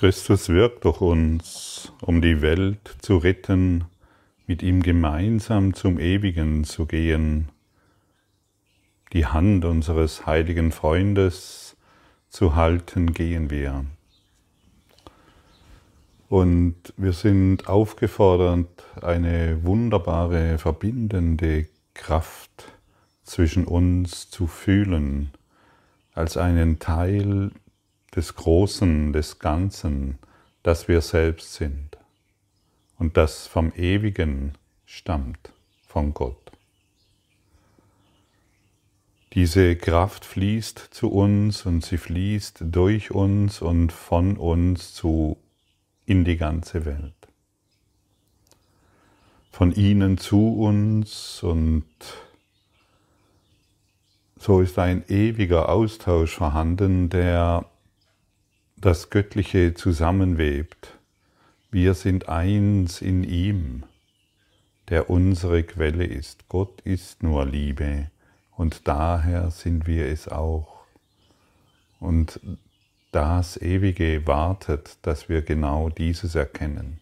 Christus wirkt durch uns, um die Welt zu retten, mit ihm gemeinsam zum Ewigen zu gehen, die Hand unseres heiligen Freundes zu halten, gehen wir. Und wir sind aufgefordert, eine wunderbare, verbindende Kraft zwischen uns zu fühlen, als einen Teil des Großen, des Ganzen, das wir selbst sind und das vom Ewigen stammt, von Gott. Diese Kraft fließt zu uns und sie fließt durch uns und von uns zu in die ganze Welt. Von ihnen zu uns und so ist ein ewiger Austausch vorhanden, der das Göttliche zusammenwebt. Wir sind eins in ihm, der unsere Quelle ist. Gott ist nur Liebe und daher sind wir es auch. Und das Ewige wartet, dass wir genau dieses erkennen.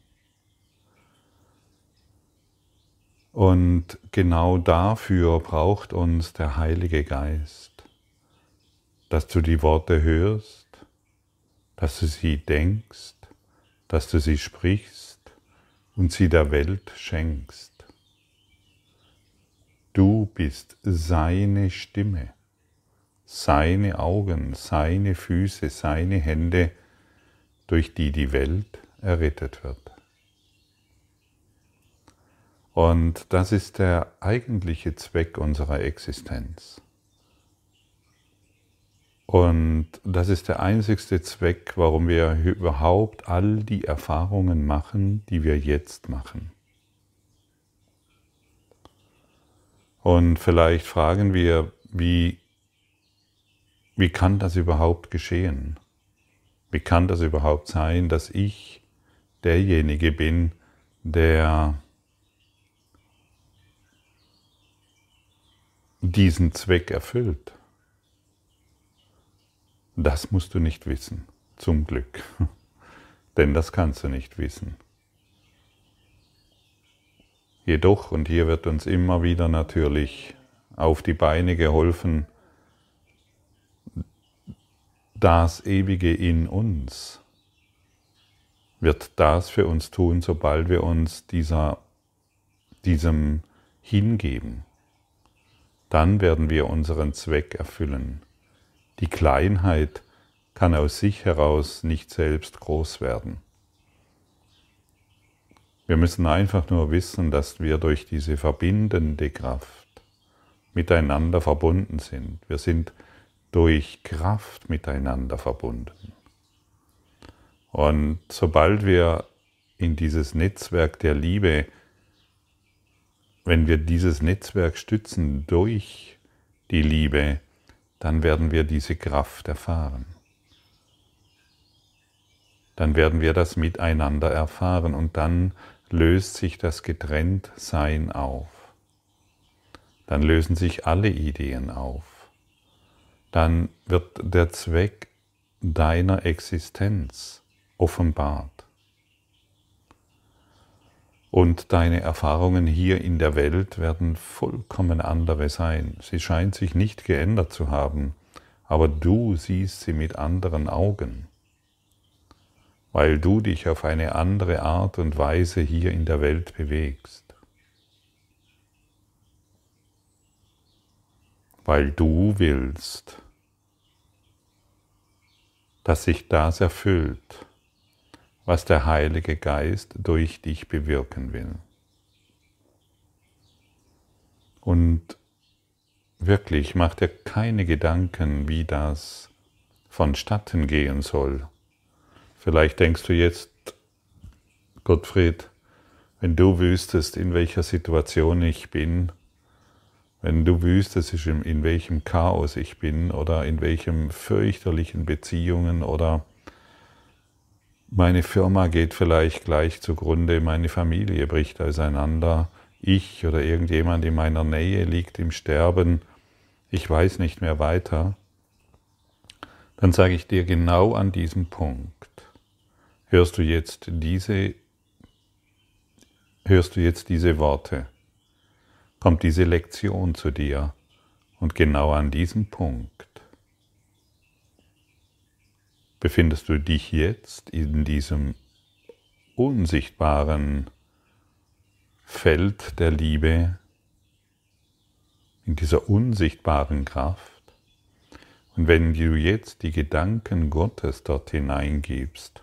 Und genau dafür braucht uns der Heilige Geist, dass du die Worte hörst, dass du sie denkst, dass du sie sprichst und sie der Welt schenkst. Du bist seine Stimme, seine Augen, seine Füße, seine Hände, durch die die Welt errettet wird. Und das ist der eigentliche Zweck unserer Existenz. Und das ist der einzigste Zweck, warum wir überhaupt all die Erfahrungen machen, die wir jetzt machen. Und vielleicht fragen wir, wie, wie kann das überhaupt geschehen? Wie kann das überhaupt sein, dass ich derjenige bin, der diesen Zweck erfüllt? Das musst du nicht wissen, zum Glück. Denn das kannst du nicht wissen. Jedoch, und hier wird uns immer wieder natürlich auf die Beine geholfen, das Ewige in uns wird das für uns tun, sobald wir uns dieser, diesem hingeben. Dann werden wir unseren Zweck erfüllen. Die Kleinheit kann aus sich heraus nicht selbst groß werden. Wir müssen einfach nur wissen, dass wir durch diese verbindende Kraft miteinander verbunden sind. Wir sind durch Kraft miteinander verbunden. Und sobald wir in dieses Netzwerk der Liebe, wenn wir dieses Netzwerk stützen durch die Liebe, dann werden wir diese Kraft erfahren. Dann werden wir das miteinander erfahren und dann löst sich das Getrenntsein auf. Dann lösen sich alle Ideen auf. Dann wird der Zweck deiner Existenz offenbart. Und deine Erfahrungen hier in der Welt werden vollkommen andere sein. Sie scheint sich nicht geändert zu haben, aber du siehst sie mit anderen Augen, weil du dich auf eine andere Art und Weise hier in der Welt bewegst. Weil du willst, dass sich das erfüllt, was der Heilige Geist durch dich bewirken will. Und wirklich mach dir keine Gedanken, wie das vonstatten gehen soll. Vielleicht denkst du jetzt, Gottfried, wenn du wüsstest, in welcher Situation ich bin, wenn du wüsstest, in welchem Chaos ich bin oder in welchem fürchterlichen Beziehungen oder meine Firma geht vielleicht gleich zugrunde, meine Familie bricht auseinander, ich oder irgendjemand in meiner Nähe liegt im Sterben, ich weiß nicht mehr weiter, dann sage ich dir genau an diesem Punkt, hörst du jetzt diese, hörst du jetzt diese Worte, kommt diese Lektion zu dir? Und genau an diesem Punkt befindest du dich jetzt in diesem unsichtbaren Feld der Liebe, in dieser unsichtbaren Kraft. Und wenn du jetzt die Gedanken Gottes dort hineingibst,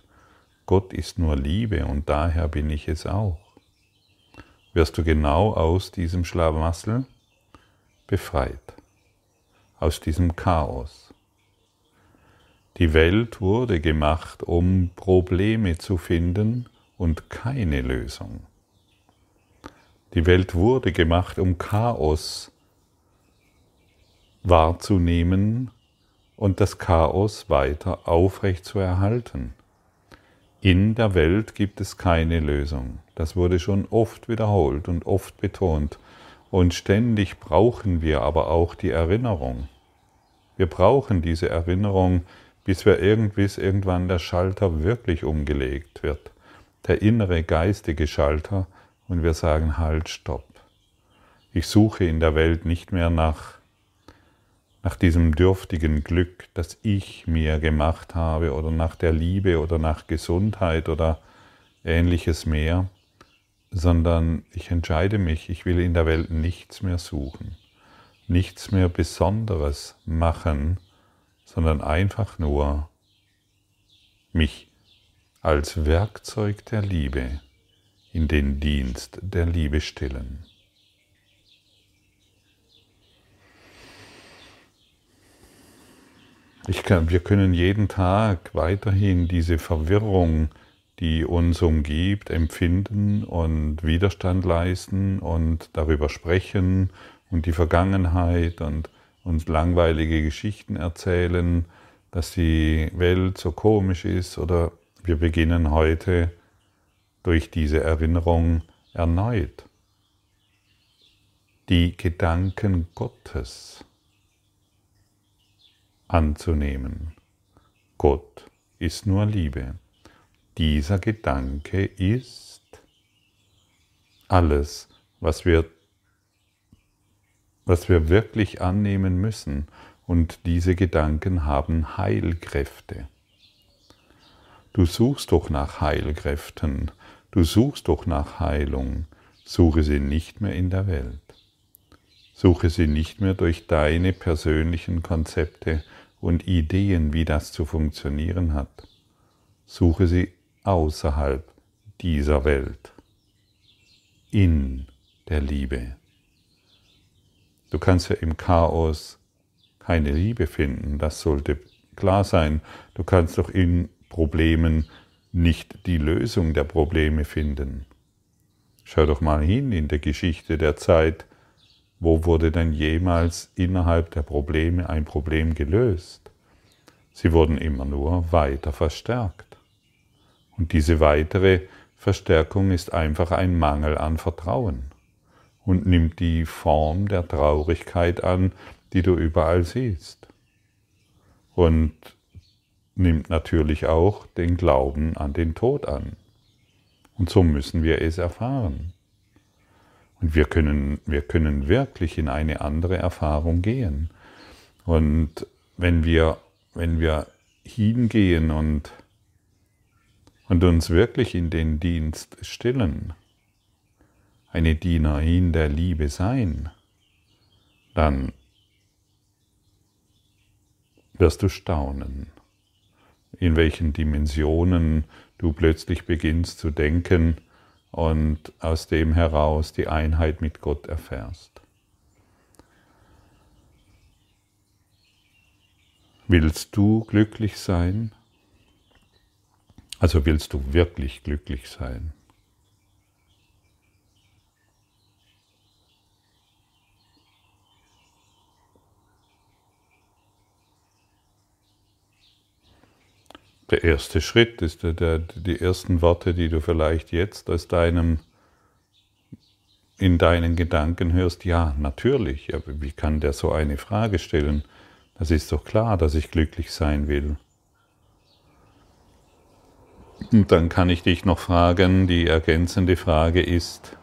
Gott ist nur Liebe und daher bin ich es auch, wirst du genau aus diesem Schlamassel befreit, aus diesem Chaos. Die Welt wurde gemacht, um Probleme zu finden und keine Lösung. Die Welt wurde gemacht, um Chaos wahrzunehmen und das Chaos weiter aufrecht zu erhalten. In der Welt gibt es keine Lösung. Das wurde schon oft wiederholt und oft betont. Und ständig brauchen wir aber auch die Erinnerung. Wir brauchen diese Erinnerung, bis wir irgendwie irgendwann der Schalter wirklich umgelegt wird, der innere geistige Schalter, und wir sagen halt, stopp. Ich suche in der Welt nicht mehr nach, nach diesem dürftigen Glück, das ich mir gemacht habe, oder nach der Liebe oder nach Gesundheit oder ähnliches mehr, sondern ich entscheide mich, ich will in der Welt nichts mehr suchen, nichts mehr Besonderes machen, sondern einfach nur mich als Werkzeug der Liebe in den Dienst der Liebe stellen. Kann, wir können jeden Tag weiterhin diese Verwirrung, die uns umgibt, empfinden und Widerstand leisten und darüber sprechen und die Vergangenheit und uns langweilige Geschichten erzählen, dass die Welt so komisch ist oder wir beginnen heute durch diese Erinnerung erneut die Gedanken Gottes anzunehmen. Gott ist nur Liebe. Dieser Gedanke ist alles, was wir was wir wirklich annehmen müssen. Und diese Gedanken haben Heilkräfte. Du suchst doch nach Heilkräften, du suchst doch nach Heilung, suche sie nicht mehr in der Welt. Suche sie nicht mehr durch deine persönlichen Konzepte und Ideen, wie das zu funktionieren hat. Suche sie außerhalb dieser Welt, in der Liebe. Du kannst ja im Chaos keine Liebe finden, das sollte klar sein. Du kannst doch in Problemen nicht die Lösung der Probleme finden. Schau doch mal hin in der Geschichte der Zeit, wo wurde denn jemals innerhalb der Probleme ein Problem gelöst? Sie wurden immer nur weiter verstärkt. Und diese weitere Verstärkung ist einfach ein Mangel an Vertrauen und nimmt die Form der Traurigkeit an, die du überall siehst. Und nimmt natürlich auch den Glauben an den Tod an. Und so müssen wir es erfahren. Und wir können, wir können wirklich in eine andere Erfahrung gehen. Und wenn wir, wenn wir hingehen und, und uns wirklich in den Dienst stellen, eine Dienerin der Liebe sein, dann wirst du staunen, in welchen Dimensionen du plötzlich beginnst zu denken und aus dem heraus die Einheit mit Gott erfährst. Willst du glücklich sein? Also willst du wirklich glücklich sein? Der erste Schritt ist der, der, die ersten Worte, die du vielleicht jetzt aus deinem, in deinen Gedanken hörst. Ja, natürlich. Aber wie kann der so eine Frage stellen? Das ist doch klar, dass ich glücklich sein will. Und dann kann ich dich noch fragen, die ergänzende Frage ist,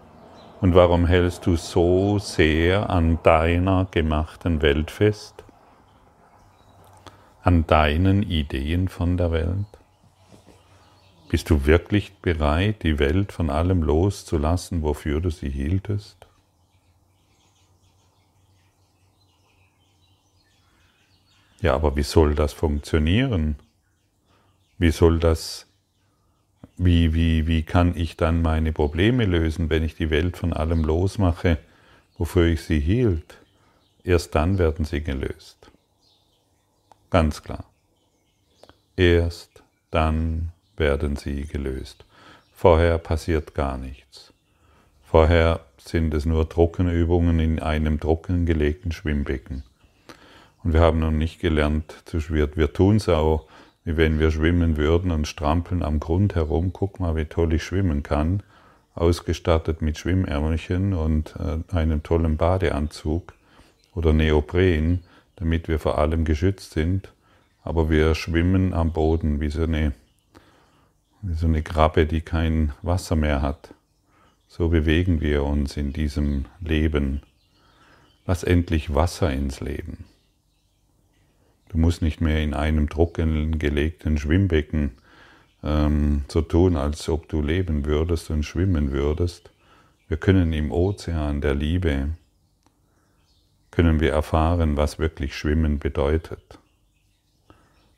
und warum hältst du so sehr an deiner gemachten Welt fest? An deinen Ideen von der Welt? Bist du wirklich bereit, die Welt von allem loszulassen, wofür du sie hieltest? Ja, aber wie soll das funktionieren? Wie soll das, wie, wie, wie kann ich dann meine Probleme lösen, wenn ich die Welt von allem losmache, wofür ich sie hielt? Erst dann werden sie gelöst. Ganz klar. Erst dann werden sie gelöst. Vorher passiert gar nichts. Vorher sind es nur Trockenübungen in einem trockengelegten Schwimmbecken. Und wir haben noch nicht gelernt zu schwirren. Wir tun es auch, wie wenn wir schwimmen würden und strampeln am Grund herum. Guck mal, wie toll ich schwimmen kann. Ausgestattet mit Schwimmärmelchen und äh, einem tollen Badeanzug oder Neopren, damit wir vor allem geschützt sind. Aber wir schwimmen am Boden wie so eine, wie so eine Krabbe, die kein Wasser mehr hat. So bewegen wir uns in diesem Leben. Lass endlich Wasser ins Leben. Du musst nicht mehr in einem trockengelegten Schwimmbecken ähm, so tun, als ob du leben würdest und schwimmen würdest. Wir können im Ozean der Liebe, können wir erfahren, was wirklich Schwimmen bedeutet.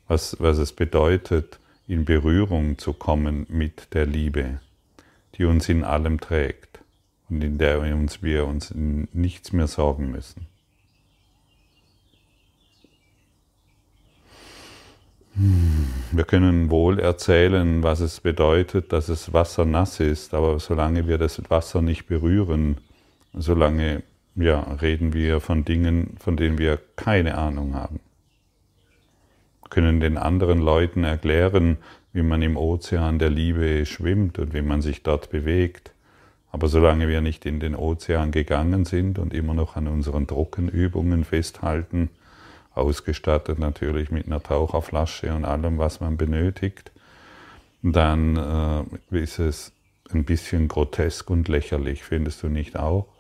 Was, was es bedeutet, in Berührung zu kommen mit der Liebe, die uns in allem trägt und in der uns wir uns nichts mehr sorgen müssen. Wir können wohl erzählen, was es bedeutet, dass es Wasser nass ist, aber solange wir das Wasser nicht berühren, solange ja, reden wir von Dingen, von denen wir keine Ahnung haben. Wir können den anderen Leuten erklären, wie man im Ozean der Liebe schwimmt und wie man sich dort bewegt. Aber solange wir nicht in den Ozean gegangen sind und immer noch an unseren Trockenübungen festhalten, ausgestattet natürlich mit einer Taucherflasche und allem, was man benötigt, dann äh, ist es ein bisschen grotesk und lächerlich, findest du nicht auch?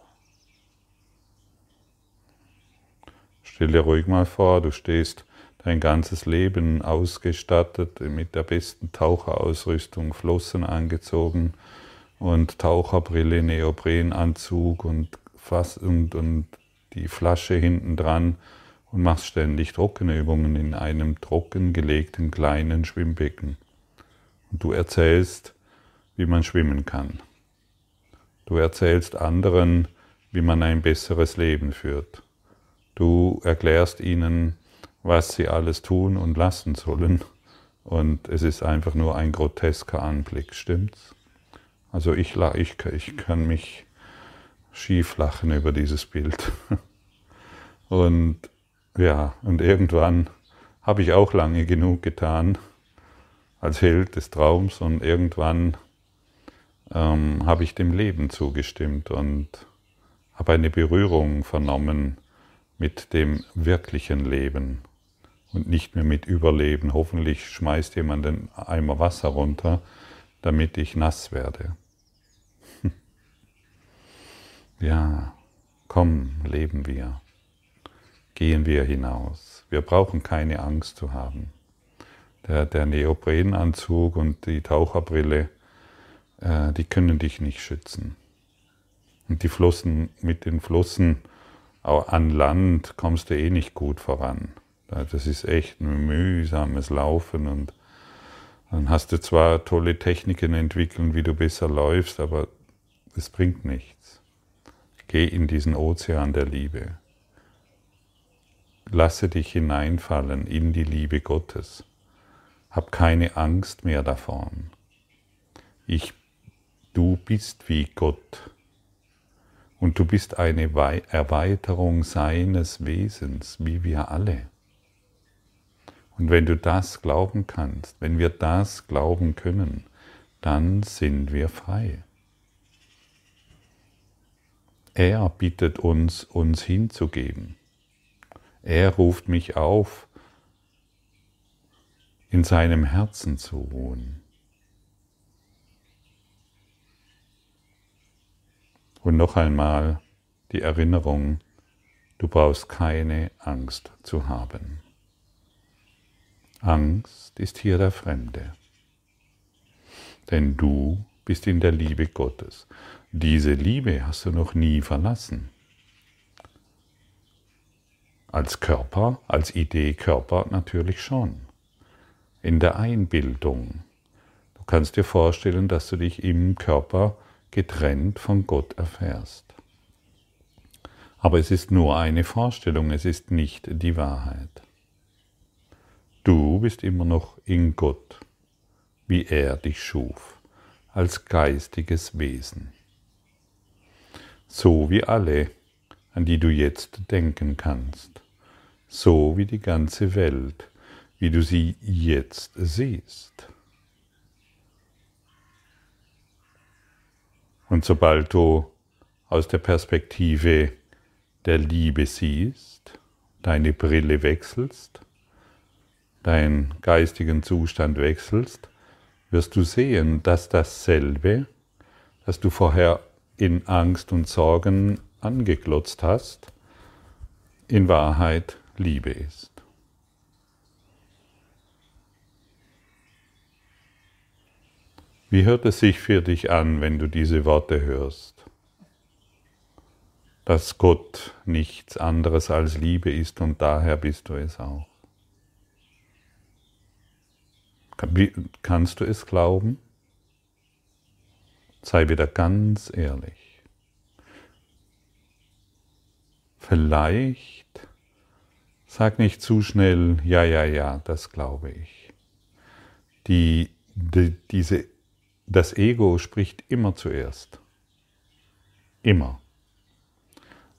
Stell dir ruhig mal vor, du stehst dein ganzes Leben ausgestattet mit der besten Taucherausrüstung, Flossen angezogen und Taucherbrille, Neoprenanzug und, Fass und, und die Flasche hinten dran und machst ständig Trockenübungen in einem trockengelegten kleinen Schwimmbecken. Und du erzählst, wie man schwimmen kann. Du erzählst anderen, wie man ein besseres Leben führt. Du erklärst ihnen, was sie alles tun und lassen sollen. Und es ist einfach nur ein grotesker Anblick, stimmt's? Also ich, ich, ich kann mich schief lachen über dieses Bild. Und ja, und irgendwann habe ich auch lange genug getan als Held des Traums und irgendwann ähm, habe ich dem Leben zugestimmt und habe eine Berührung vernommen mit dem wirklichen Leben und nicht mehr mit Überleben. Hoffentlich schmeißt jemand einen Eimer Wasser runter, damit ich nass werde. ja, komm, leben wir gehen wir hinaus. Wir brauchen keine Angst zu haben. Der, der Neoprenanzug und die Taucherbrille, äh, die können dich nicht schützen. Und die Flossen, mit den Flossen auch an Land kommst du eh nicht gut voran. Das ist echt ein mühsames Laufen und dann hast du zwar tolle Techniken entwickelt, wie du besser läufst, aber es bringt nichts. Geh in diesen Ozean der Liebe. Lasse dich hineinfallen in die Liebe Gottes. Hab keine Angst mehr davon. Ich, du bist wie Gott. Und du bist eine Erweiterung seines Wesens, wie wir alle. Und wenn du das glauben kannst, wenn wir das glauben können, dann sind wir frei. Er bittet uns, uns hinzugeben. Er ruft mich auf, in seinem Herzen zu ruhen. Und noch einmal die Erinnerung, du brauchst keine Angst zu haben. Angst ist hier der Fremde. Denn du bist in der Liebe Gottes. Diese Liebe hast du noch nie verlassen. Als Körper, als Idee Körper natürlich schon. In der Einbildung. Du kannst dir vorstellen, dass du dich im Körper getrennt von Gott erfährst. Aber es ist nur eine Vorstellung, es ist nicht die Wahrheit. Du bist immer noch in Gott, wie er dich schuf, als geistiges Wesen. So wie alle, an die du jetzt denken kannst, so wie die ganze Welt, wie du sie jetzt siehst. Und sobald du aus der Perspektive der Liebe siehst, deine Brille wechselst, deinen geistigen Zustand wechselst, wirst du sehen, dass dasselbe, das du vorher in Angst und Sorgen angeglotzt hast, in Wahrheit Liebe ist. Wie hört es sich für dich an, wenn du diese Worte hörst? Dass Gott nichts anderes als Liebe ist und daher bist du es auch. Kannst du es glauben? Sei wieder ganz ehrlich. Vielleicht sag nicht zu schnell, ja, ja, ja, das glaube ich. Die, die, diese, das Ego spricht immer zuerst. Immer.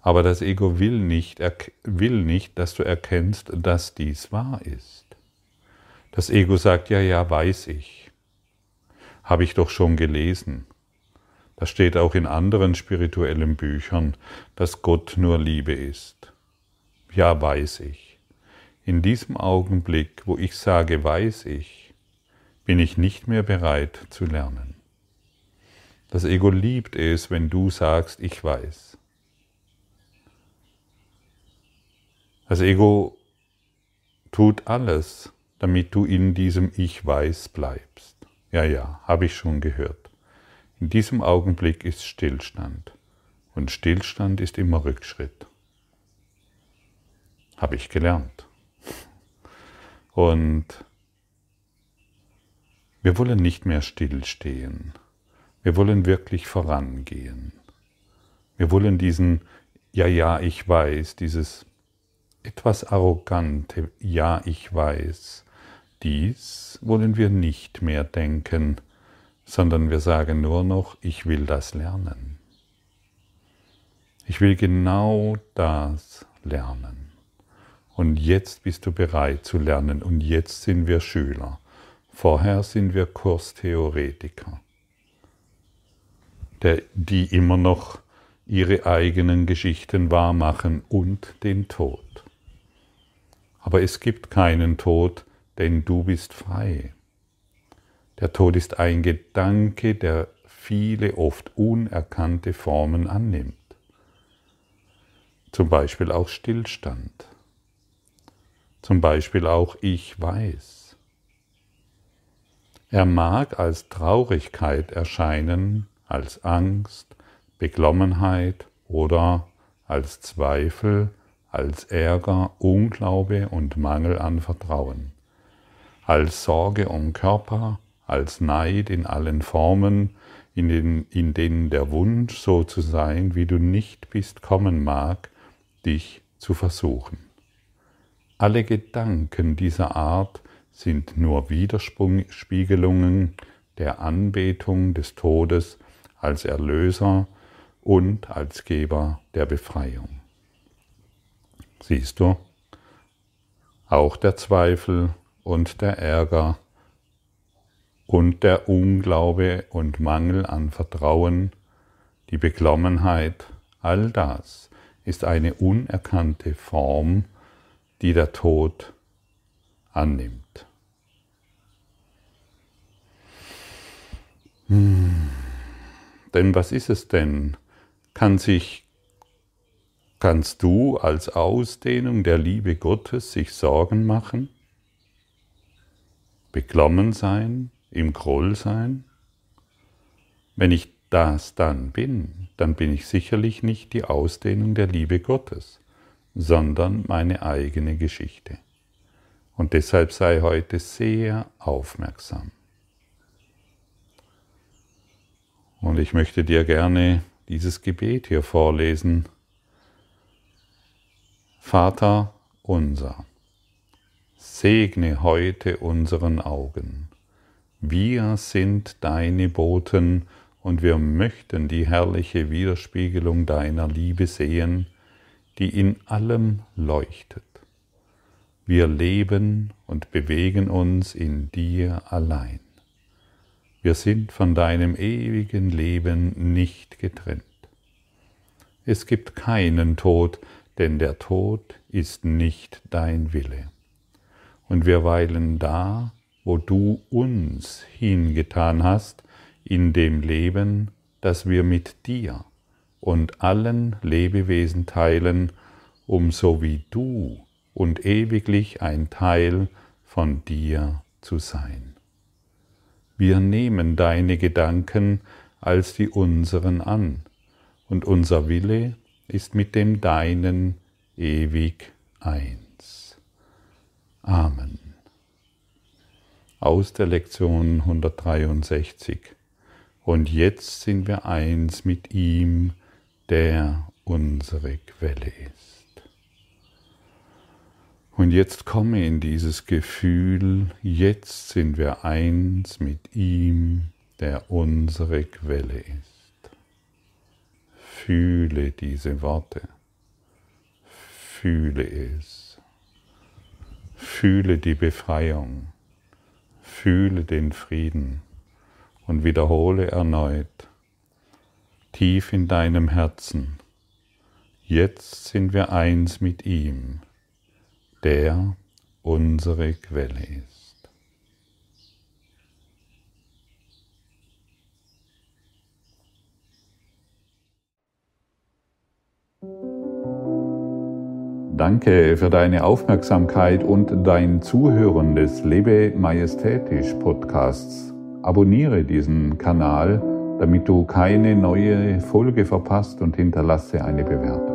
Aber das Ego will nicht, will nicht, dass du erkennst, dass dies wahr ist. Das Ego sagt, ja, ja, weiß ich. Habe ich doch schon gelesen. Das steht auch in anderen spirituellen Büchern, dass Gott nur Liebe ist. Ja, weiß ich. In diesem Augenblick, wo ich sage, weiß ich, bin ich nicht mehr bereit zu lernen. Das Ego liebt es, wenn du sagst, ich weiß. Das Ego tut alles, damit du in diesem Ich weiß bleibst. Ja, ja, habe ich schon gehört. In diesem Augenblick ist Stillstand. Und Stillstand ist immer Rückschritt. Habe ich gelernt. Und wir wollen nicht mehr stillstehen. Wir wollen wirklich vorangehen. Wir wollen diesen Ja, ja, ich weiß, dieses etwas arrogante Ja, ich weiß, dies wollen wir nicht mehr denken, sondern wir sagen nur noch, ich will das lernen. Ich will genau das lernen. Und jetzt bist du bereit zu lernen und jetzt sind wir Schüler. Vorher sind wir Kurstheoretiker, die immer noch ihre eigenen Geschichten wahrmachen und den Tod. Aber es gibt keinen Tod, denn du bist frei. Der Tod ist ein Gedanke, der viele oft unerkannte Formen annimmt. Zum Beispiel auch Stillstand. Zum Beispiel auch Ich weiß. Er mag als Traurigkeit erscheinen, als Angst, Beklommenheit oder als Zweifel, als Ärger, Unglaube und Mangel an Vertrauen als Sorge um Körper, als Neid in allen Formen, in, den, in denen der Wunsch, so zu sein, wie du nicht bist, kommen mag, dich zu versuchen. Alle Gedanken dieser Art sind nur Widerspiegelungen der Anbetung des Todes als Erlöser und als Geber der Befreiung. Siehst du, auch der Zweifel und der Ärger und der Unglaube und Mangel an Vertrauen, die Beklommenheit, all das ist eine unerkannte Form, die der Tod annimmt. Hm. Denn was ist es denn, kann sich, kannst du als Ausdehnung der Liebe Gottes sich Sorgen machen? Beklommen sein, im Groll sein? Wenn ich das dann bin, dann bin ich sicherlich nicht die Ausdehnung der Liebe Gottes, sondern meine eigene Geschichte. Und deshalb sei heute sehr aufmerksam. Und ich möchte dir gerne dieses Gebet hier vorlesen. Vater unser, segne heute unseren Augen. Wir sind deine Boten und wir möchten die herrliche Widerspiegelung deiner Liebe sehen, die in allem leuchtet. Wir leben und bewegen uns in dir allein. Wir sind von deinem ewigen Leben nicht getrennt. Es gibt keinen Tod, denn der Tod ist nicht dein Wille. Und wir weilen da, wo du uns hingetan hast, in dem Leben, das wir mit dir und allen Lebewesen teilen, um so wie du und ewiglich ein Teil von dir zu sein. Wir nehmen deine Gedanken als die unseren an, und unser Wille ist mit dem deinen ewig eins. Amen. Aus der Lektion 163. Und jetzt sind wir eins mit ihm, der unsere Quelle ist. Und jetzt komme in dieses Gefühl, jetzt sind wir eins mit ihm, der unsere Quelle ist. Fühle diese Worte, fühle es, fühle die Befreiung, fühle den Frieden. Und wiederhole erneut tief in deinem Herzen, jetzt sind wir eins mit ihm der unsere Quelle ist. Danke für deine Aufmerksamkeit und dein Zuhören des Lebe Majestätisch Podcasts. Abonniere diesen Kanal, damit du keine neue Folge verpasst und hinterlasse eine Bewertung.